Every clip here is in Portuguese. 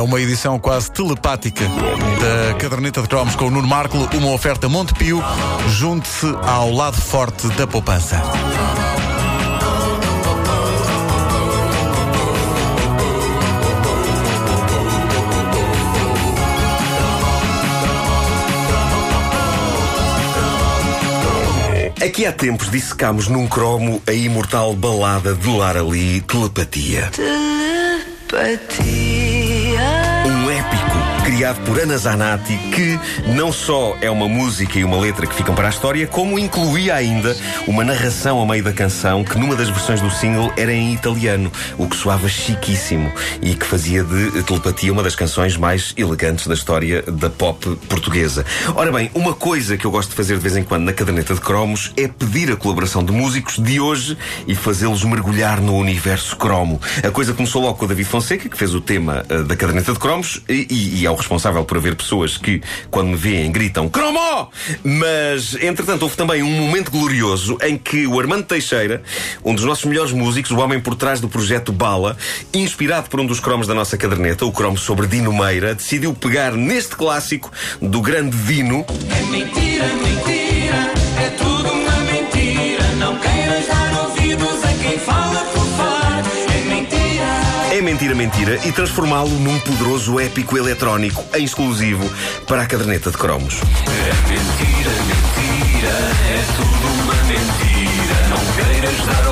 É uma edição quase telepática da caderneta de cromos com o Nuno Marco, uma oferta Montepio. Junte-se ao lado forte da poupança. Aqui há tempos dissecámos num cromo a imortal balada de Lara Lee, Telepatia. Telepatia. Criado por Ana Zanatti, que não só é uma música e uma letra que ficam para a história, como incluía ainda uma narração a meio da canção que numa das versões do single era em italiano, o que soava chiquíssimo e que fazia de Telepatia uma das canções mais elegantes da história da pop portuguesa. Ora bem, uma coisa que eu gosto de fazer de vez em quando na caderneta de cromos é pedir a colaboração de músicos de hoje e fazê-los mergulhar no universo cromo. A coisa começou logo com o David Fonseca, que fez o tema uh, da caderneta de cromos e, e é o responsável por haver pessoas que, quando me veem, gritam Cromo! Mas, entretanto, houve também um momento glorioso em que o Armando Teixeira, um dos nossos melhores músicos, o homem por trás do projeto Bala, inspirado por um dos cromos da nossa caderneta, o cromo sobre Dino Meira, decidiu pegar neste clássico do grande Dino. É mentira, mentira, é tudo É mentira, mentira, e transformá-lo num poderoso épico eletrónico em exclusivo para a caderneta de cromos. É mentira, mentira, é tudo uma mentira. Não queiras dar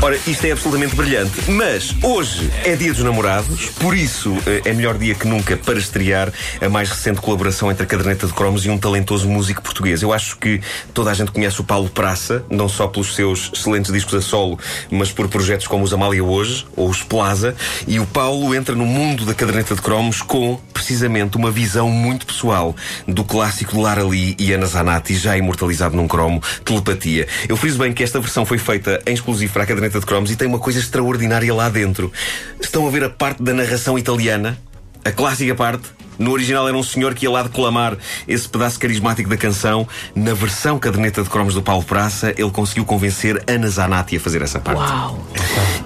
Ora, isto é absolutamente brilhante, mas hoje é dia dos namorados, por isso eh, é melhor dia que nunca para estrear a mais recente colaboração entre a caderneta de cromos e um talentoso músico português. Eu acho que toda a gente conhece o Paulo Praça, não só pelos seus excelentes discos a solo, mas por projetos como os Amália Hoje ou os Plaza, e o Paulo entra no mundo da caderneta de cromos com, precisamente, uma visão muito pessoal do clássico de Lara Lee e Ana Zanatti, já imortalizado num cromo, Telepatia. Eu friso bem que esta versão foi feita em exclusivo para a caderneta de cromos e tem uma coisa extraordinária lá dentro. Estão a ver a parte da narração italiana? A clássica parte? No original era um senhor que ia lá declamar esse pedaço carismático da canção. Na versão caderneta de cromos do Paulo Praça, ele conseguiu convencer Ana Zanatti a fazer essa parte. Uau.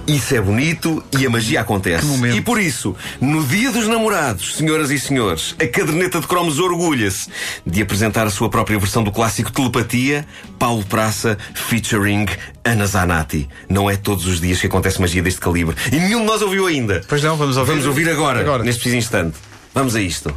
Isso é bonito e a magia acontece. E por isso, no dia dos namorados, senhoras e senhores, a caderneta de cromos orgulha-se de apresentar a sua própria versão do clássico Telepatia, Paulo Praça featuring Ana Zanatti. Não é todos os dias que acontece magia deste calibre. E nenhum de nós ouviu ainda. Pois não, vamos ouvir. Vamos ouvir agora, Agora. neste preciso instante. Vamos a isto.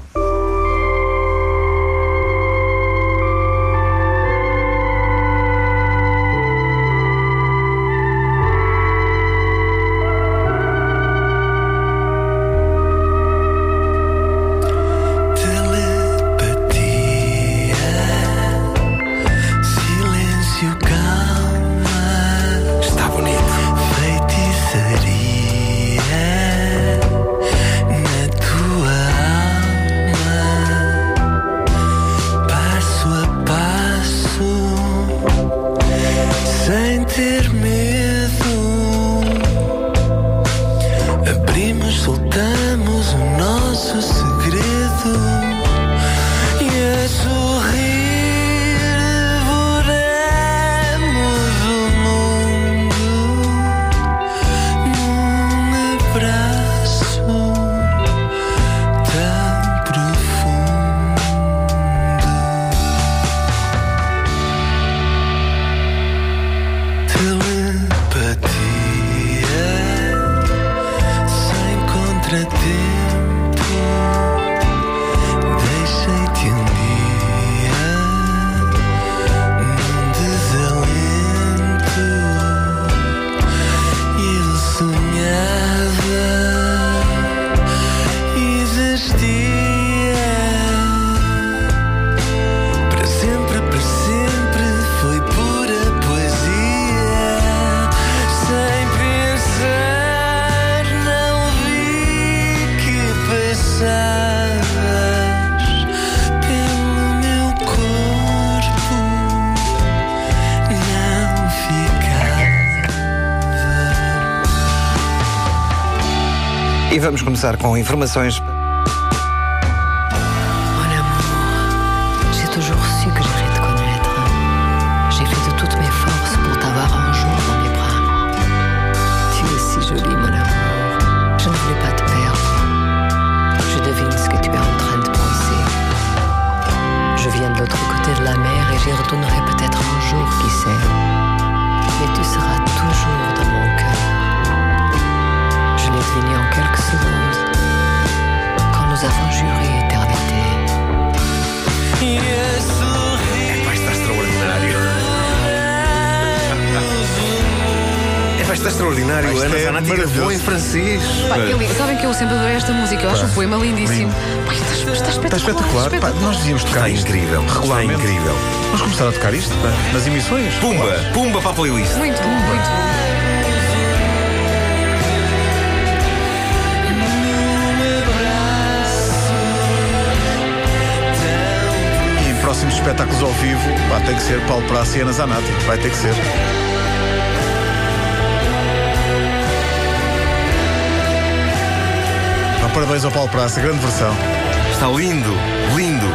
Et vamos commencer avec informations. Mon amour, j'ai toujours su que je voulais te connaître. J'ai fait de toutes mes forces pour t'avoir un jour dans mes bras. Tu es si jolie, mon amour. Je ne voulais pas te perdre. Je devine ce que tu es en train de penser. Je viens de l'autre côté de la mer et j'y retournerai peut-être un jour, qui sait. Mais tu seras. É, vai extraordinário. Isto Ana é Zanatti maravilhoso. gravou em francês. Pá, eu sabem que eu sempre adorei esta música, eu acho o poema lindíssimo. Pá, está, está Está espetacular. espetacular. Pá, nós devíamos tocar Está isto incrível. Está regularmente. incrível. Vamos começar a tocar isto pá, nas emissões. Pumba, pumba para a playlist. Muito bom, muito bom. E em próximos espetáculos ao vivo, pá, tem que ser Paulo Praça e Ana Zanatti. Vai ter que ser. Parabéns ao Paulo Praça, grande versão. Está lindo, lindo.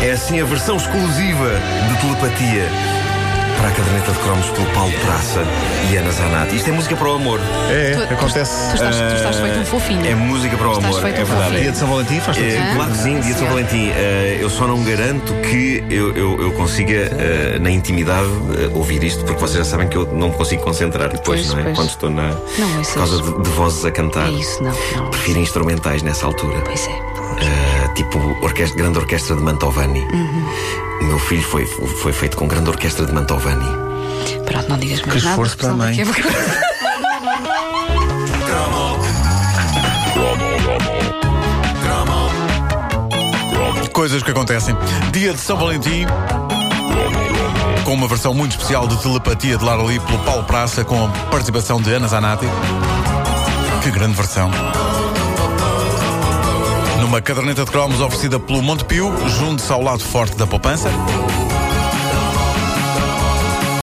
É assim a versão exclusiva de telepatia para a caderneta de cromos pelo Paulo Praça e Ana Zanatti. Isto é música para o amor. É, Tu- tu- acontece. Tu estás, tu estás feito um fofinho. É música para o Estás amor, feito é um verdade. fofinho. Dia de São Valentim faz todo É, sentido. claro que sim, dia de São. Valentim. Eh, eu só não garanto que eu, eu, eu consiga, eh, na intimidade, eh, ouvir isto, porque vocês já sabem que eu não me consigo concentrar depois, Pois, não é? pois. Quando estou na. Não, por causa é- de, de vozes a cantar. É isso, não, não. Prefiro instrumentais nessa altura. Pois é. Tipo orquestra, grande orquestra de Mantovani. Uhum. O meu filho foi, foi feito com grande orquestra de Mantovani. Pronto, não digas mais Que nada. esforço para a mãe. Coisas que acontecem. Dia de São Valentim. Com uma versão muito especial de telepatia de Lara Lee pelo Paulo Praça, com a participação de Ana Zanatti. Que grande versão. Numa caderneta de cromos oferecida pelo Montepio, junto-se ao lado forte da poupança.